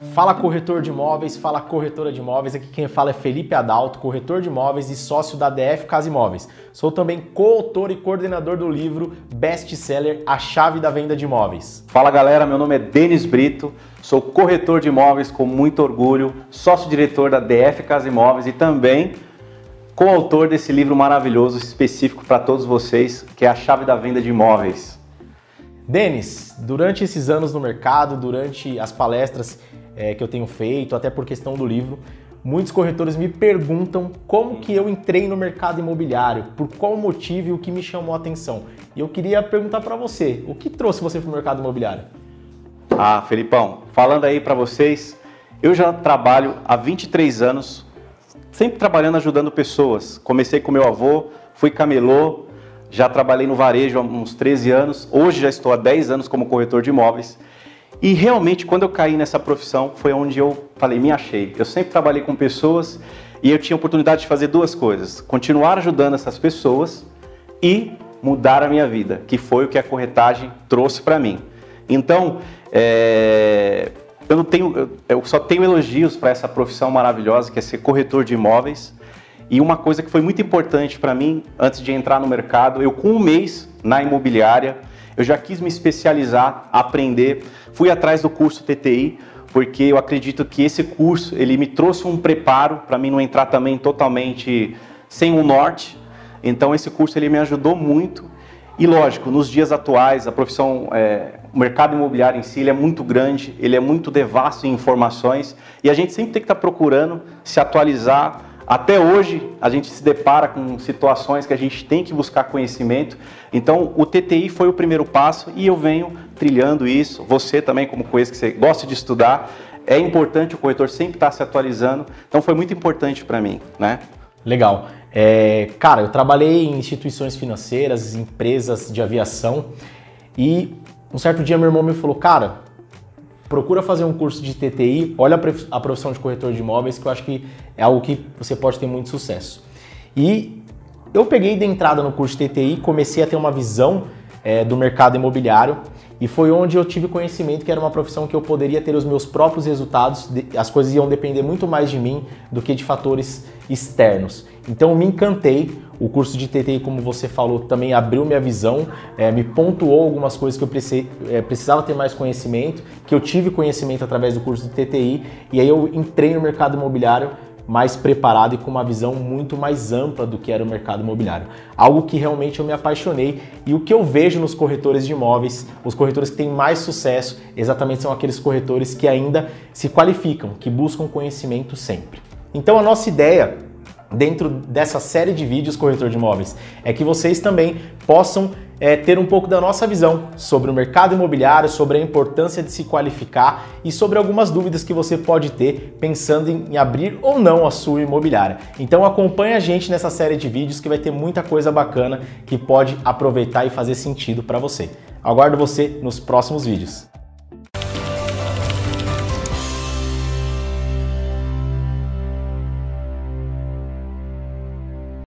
Fala corretor de imóveis, fala corretora de imóveis. Aqui quem fala é Felipe Adalto, corretor de imóveis e sócio da DF Casa Imóveis. Sou também coautor e coordenador do livro best-seller A Chave da Venda de Imóveis. Fala galera, meu nome é Denis Brito, sou corretor de imóveis com muito orgulho, sócio-diretor da DF Casa Imóveis e também coautor desse livro maravilhoso específico para todos vocês, que é A Chave da Venda de Imóveis. Denis, durante esses anos no mercado, durante as palestras é, que eu tenho feito, até por questão do livro, muitos corretores me perguntam como que eu entrei no mercado imobiliário, por qual motivo e o que me chamou a atenção. E eu queria perguntar para você, o que trouxe você para o mercado imobiliário? Ah, Felipão, falando aí para vocês, eu já trabalho há 23 anos, sempre trabalhando ajudando pessoas. Comecei com meu avô, fui camelô, já trabalhei no varejo há uns 13 anos, hoje já estou há 10 anos como corretor de imóveis. E realmente, quando eu caí nessa profissão, foi onde eu falei, me achei. Eu sempre trabalhei com pessoas e eu tinha a oportunidade de fazer duas coisas: continuar ajudando essas pessoas e mudar a minha vida, que foi o que a corretagem trouxe para mim. Então, é, eu não tenho, eu só tenho elogios para essa profissão maravilhosa que é ser corretor de imóveis. E uma coisa que foi muito importante para mim, antes de entrar no mercado, eu com um mês na imobiliária, eu já quis me especializar, aprender, fui atrás do curso TTI, porque eu acredito que esse curso ele me trouxe um preparo para mim não entrar também totalmente sem um norte. Então esse curso ele me ajudou muito. E lógico, nos dias atuais a profissão, é, o mercado imobiliário em si ele é muito grande, ele é muito devasto em informações e a gente sempre tem que estar tá procurando se atualizar até hoje, a gente se depara com situações que a gente tem que buscar conhecimento. Então, o TTI foi o primeiro passo e eu venho trilhando isso. Você também, como conheço que você gosta de estudar, é importante o corretor sempre estar se atualizando. Então, foi muito importante para mim, né? Legal. É, cara, eu trabalhei em instituições financeiras, empresas de aviação e um certo dia meu irmão me falou, cara, procura fazer um curso de TTI, olha a profissão de corretor de imóveis, que eu acho que é algo que você pode ter muito sucesso. E eu peguei de entrada no curso de TTI, comecei a ter uma visão é, do mercado imobiliário e foi onde eu tive conhecimento que era uma profissão que eu poderia ter os meus próprios resultados, as coisas iam depender muito mais de mim do que de fatores externos. Então me encantei, o curso de TTI, como você falou, também abriu minha visão, é, me pontuou algumas coisas que eu precisei, é, precisava ter mais conhecimento, que eu tive conhecimento através do curso de TTI, e aí eu entrei no mercado imobiliário mais preparado e com uma visão muito mais ampla do que era o mercado imobiliário. Algo que realmente eu me apaixonei e o que eu vejo nos corretores de imóveis, os corretores que têm mais sucesso, exatamente são aqueles corretores que ainda se qualificam, que buscam conhecimento sempre. Então a nossa ideia dentro dessa série de vídeos corretor de imóveis é que vocês também possam é, ter um pouco da nossa visão sobre o mercado imobiliário, sobre a importância de se qualificar e sobre algumas dúvidas que você pode ter pensando em, abrir ou não a sua imobiliária. Então acompanhe a gente nessa série de vídeos que vai ter muita coisa bacana que pode aproveitar e fazer sentido para você. Aguardo você nos próximos vídeos.